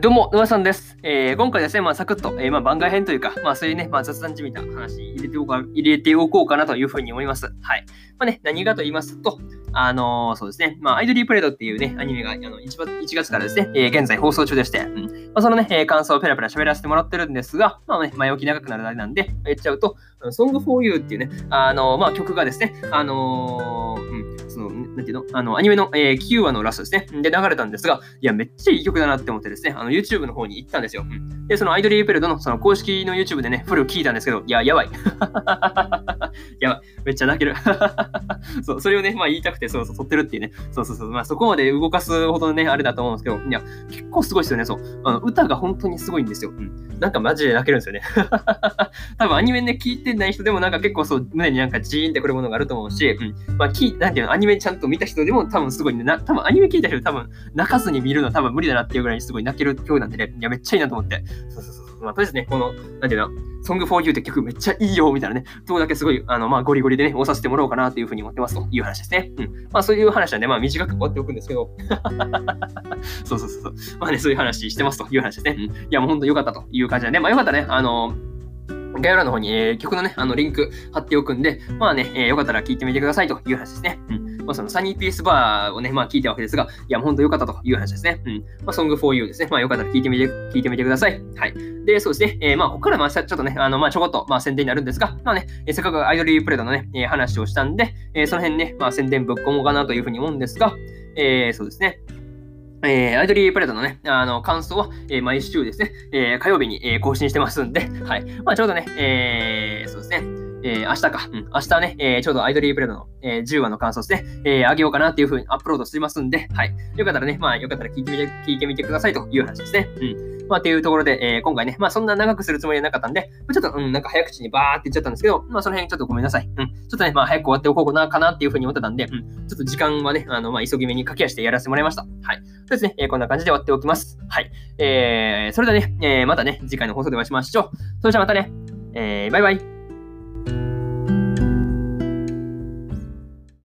どうも、沼さんです。えー、今回ですね、まあ、サクッと、えー、まあ、番外編というか、まあ、そういうね、まあ、雑談じみた話入れておこう入れておこうかなというふうに思います。はい。まあね、何かと言いますと、あのー、そうですね、まあ、アイドリープレードっていうね、アニメがあの 1, 1月からですね、えー、現在放送中でして、うんまあ、そのね、えー、感想をペラペラ喋らせてもらってるんですが、まあね、前置き長くなるあれなんで、言っちゃうと、Song for You っていうね、あのー、まあ、曲がですね、あのー、うんその、なんていうの？あの、アニメの、えー、9話のラストですね。で、流れたんですが、いや、めっちゃいい曲だなって思ってですね、あの、YouTube の方に行ったんですよ。で、そのアイドリーペルドのその公式の YouTube でね、フル聞いたんですけど、いや、やばい。やばい。めっちゃ泣ける。そう、それをね、まあ言いたくて、そうそう、撮ってるっていうね。そうそうそう。まあそこまで動かすほどね、あれだと思うんですけど、いや、結構すごいですよね、そう。あの、歌が本当にすごいんですよ。うん。なんかマジで泣けるんですよね。多分アニメね、聞いてない人でもなんか結構そう、胸になんかジーンってくるものがあると思うし、うん。まあ、き、なんていうの、アニメちゃんと見た人でも多分すごいね、な多分アニメ聞いた人多分泣かずに見るの多分無理だなっていうぐらいにすごい泣ける曲なんでね、いや、めっちゃいいなと思って。そうそうそう。まあ、とりあえずね、この、なんていうの、Song for You って曲めっちゃいいよ、みたいなね、とこだけすごい、あの、まあ、ゴリゴリでね、押させてもらおうかなというふうに思ってますという話ですね。うん。まあ、そういう話なんで、まあ、短く終わっておくんですけど、そうそうそうそう。まあね、そういう話してますという話ですね。うん。いや、もうほんと良かったという感じなんで、まあ、よかったね、あの概要欄の方に、えー、曲のね、あの、リンク貼っておくんで、まあね、えー、よかったら聞いてみてくださいという話ですね。うん。まあ、そのサニーピースバーをね、まあ聞いたわけですが、いや、ほんと良かったという話ですね。うん。まあ、Song for You ですね。まあ、よかったら聞いてみて、聞いてみてください。はい。で、そうですね。えー、まあ、ここからまあ、ちょっとね、あの、まあ、ちょこっと、まあ、宣伝になるんですが、まあね、えー、せっかくアイドリープレートのね、えー、話をしたんで、えー、その辺ね、まあ、宣伝ぶっ込もうかなというふうに思うんですが、えー、そうですね。えー、アイドリープレートのね、あの、感想は、えー、毎週ですね、えー、火曜日に、えー、更新してますんで、はい。まあ、ちょうどね、えー、そうですね、えー、明日か、うん、明日ね、えー、ちょうどアイドリープレードの、えー、10話の感想ですね、えー、あげようかなっていう風にアップロードしてますんで、はい。よかったらね、まあ、よかったら聞いてみて、聞いてみてくださいという話ですね。うん。まあ、というところで、えー、今回ね、まあ、そんな長くするつもりはなかったんで、ちょっと、うん、なんか早口にバーって言っちゃったんですけど、まあ、その辺ちょっとごめんなさい。うん。ちょっとね、まあ、早く終わっておこうかな、かなっていう風に思ってたんで、うん。ちょっと時間はね、あの、まあ、急ぎ目に駆け足でやらせてもらいました。はい。そうですね、えー、こんな感じで終わっておきます。はい。えー、それではね、えー、またね、次回の放送でお会いしましょう。それじゃあまたね、えー、バイバイ。